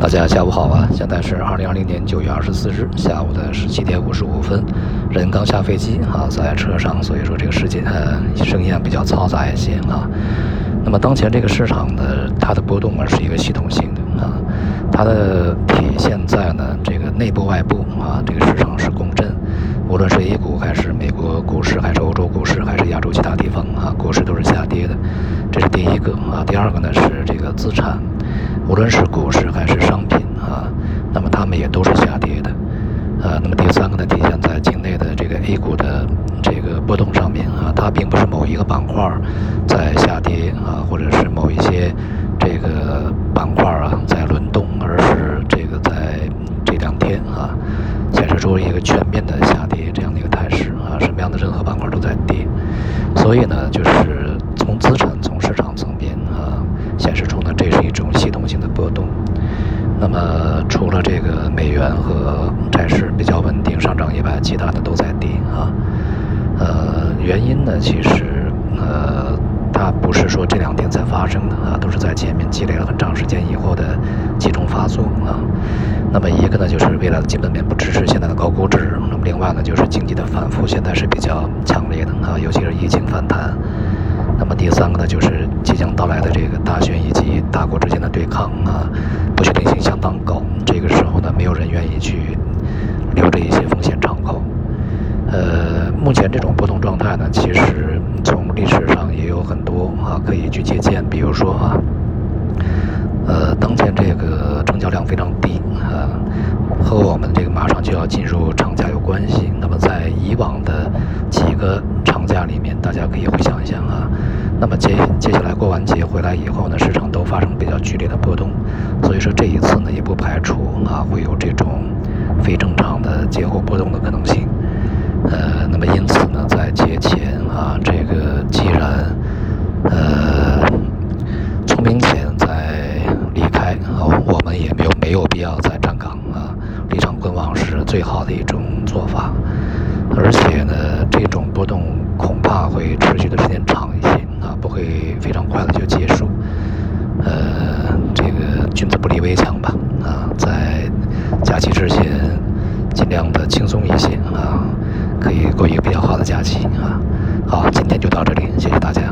大家下午好啊！现在是二零二零年九月二十四日下午的十七点五十五分，人刚下飞机啊，在车上，所以说这个时间呃声音比较嘈杂一些啊。那么当前这个市场的，它的波动啊是一个系统性的啊，它的体现在呢这个内部外部啊，这个市场是共振，无论是 A 股还是美国股市，还是欧洲股市，还是亚洲其他地方啊，股市都是下跌的，这是第一个啊。第二个呢是这个资产。无论是股市还是商品啊，那么它们也都是下跌的，呃，那么第三个呢，体现在境内的这个 A 股的这个波动上面啊，它并不是某一个板块在下跌啊，或者是某一些这个板块啊在轮动，而是这个在这两天啊，显示出一个全面的下跌这样的一个态势啊，什么样的任何板块都在跌，所以呢，就是从资产从市场层面啊，显示出呢，这是一种系统性的波动。那么，除了这个美元和债市比较稳定上涨以外，其他的都在跌啊。呃，原因呢，其实呃，它不是说这两天才发生的啊，都是在前面积累了很长时间以后的集中发作啊。那么，一个呢，就是未来的基本面不支持现在的高估值；那么，另外呢，就是经济的反复现在是比较强烈的啊，尤其是疫情反弹。那么第三个呢，就是即将到来的这个大选以及大国之间的对抗啊，不确定性相当高。这个时候呢，没有人愿意去留着一些风险敞口。呃，目前这种波动状态呢，其实从历史上也有很多啊可以去借鉴。比如说啊，呃，当前这个成交量非常低啊，和我们这个马上就要进入长关系。那么在以往的几个长假里面，大家可以回想一下啊。那么接接下来过完节回来以后呢，市场都发生比较剧烈的波动，所以说这一次呢，也不排除啊会有这种非正常的节后波动的可能性。呃，那么因此呢，在节前啊，这个既然呃聪明钱在离开，我们也没有没有必要再站岗啊，离场观望是最好的一种做法。而且呢，这种波动恐怕会持续的时间长一些啊，不会非常快的就结束。呃，这个君子不立危墙吧啊，在假期之前尽量的轻松一些啊，可以过一个比较好的假期啊。好，今天就到这里，谢谢大家。